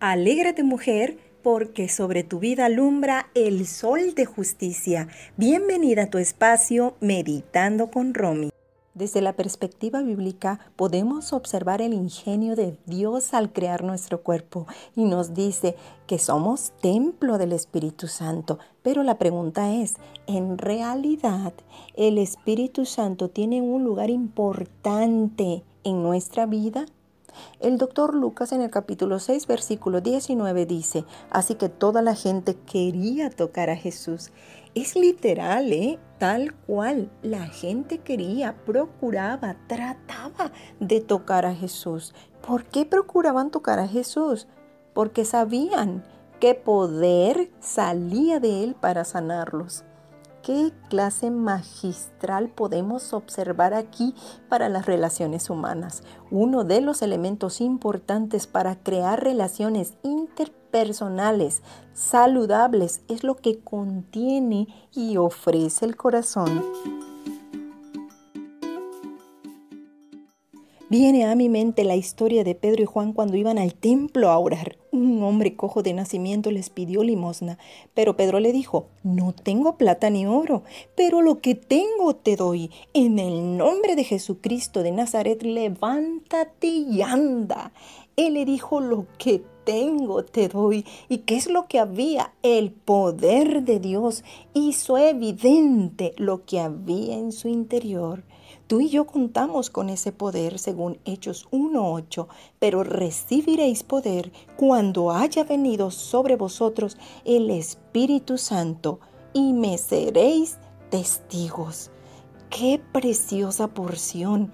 Alégrate mujer, porque sobre tu vida alumbra el sol de justicia. Bienvenida a tu espacio Meditando con Romy. Desde la perspectiva bíblica podemos observar el ingenio de Dios al crear nuestro cuerpo y nos dice que somos templo del Espíritu Santo. Pero la pregunta es, ¿en realidad el Espíritu Santo tiene un lugar importante en nuestra vida? El doctor Lucas en el capítulo 6, versículo 19 dice, así que toda la gente quería tocar a Jesús. Es literal, ¿eh? Tal cual. La gente quería, procuraba, trataba de tocar a Jesús. ¿Por qué procuraban tocar a Jesús? Porque sabían que poder salía de él para sanarlos qué clase magistral podemos observar aquí para las relaciones humanas. Uno de los elementos importantes para crear relaciones interpersonales saludables es lo que contiene y ofrece el corazón. Viene a mi mente la historia de Pedro y Juan cuando iban al templo a orar. Un hombre cojo de nacimiento les pidió limosna, pero Pedro le dijo, no tengo plata ni oro, pero lo que tengo te doy. En el nombre de Jesucristo de Nazaret, levántate y anda. Él le dijo, lo que tengo te doy. ¿Y qué es lo que había? El poder de Dios hizo evidente lo que había en su interior. Tú y yo contamos con ese poder según Hechos 1.8, pero recibiréis poder cuando haya venido sobre vosotros el Espíritu Santo y me seréis testigos. ¡Qué preciosa porción!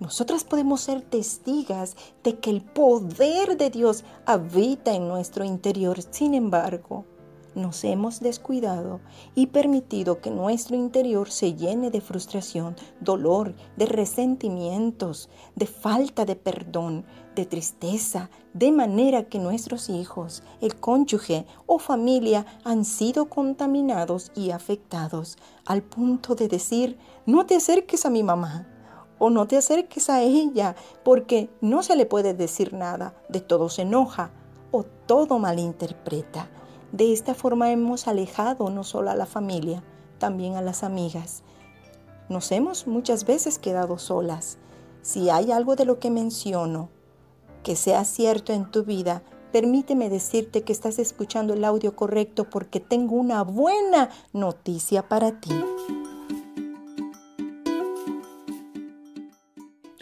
Nosotras podemos ser testigas de que el poder de Dios habita en nuestro interior. Sin embargo, nos hemos descuidado y permitido que nuestro interior se llene de frustración, dolor, de resentimientos, de falta de perdón, de tristeza, de manera que nuestros hijos, el cónyuge o familia han sido contaminados y afectados al punto de decir, no te acerques a mi mamá o no te acerques a ella porque no se le puede decir nada, de todo se enoja o todo malinterpreta. De esta forma hemos alejado no solo a la familia, también a las amigas. Nos hemos muchas veces quedado solas. Si hay algo de lo que menciono que sea cierto en tu vida, permíteme decirte que estás escuchando el audio correcto porque tengo una buena noticia para ti.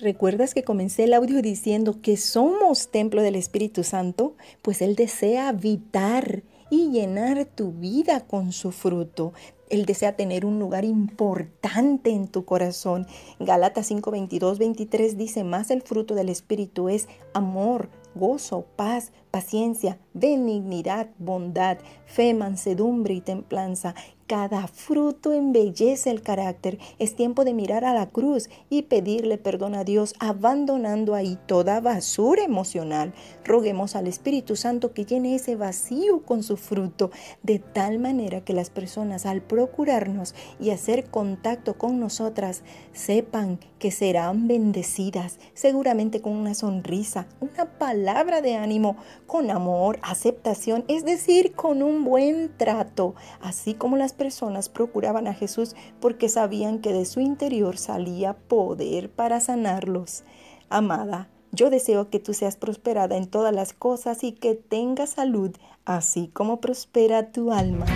¿Recuerdas que comencé el audio diciendo que somos templo del Espíritu Santo? Pues Él desea habitar y llenar tu vida con su fruto. Él desea tener un lugar importante en tu corazón. Galatas 5, 22, 23 dice, más el fruto del Espíritu es amor, gozo, paz, paciencia, benignidad, bondad, fe, mansedumbre y templanza. Cada fruto embellece el carácter. Es tiempo de mirar a la cruz y pedirle perdón a Dios, abandonando ahí toda basura emocional. Roguemos al Espíritu Santo que llene ese vacío con su fruto, de tal manera que las personas al procurarnos y hacer contacto con nosotras sepan que serán bendecidas, seguramente con una sonrisa, una palabra de ánimo, con amor, aceptación, es decir, con un buen trato, así como las personas procuraban a Jesús porque sabían que de su interior salía poder para sanarlos. Amada, yo deseo que tú seas prosperada en todas las cosas y que tengas salud, así como prospera tu alma.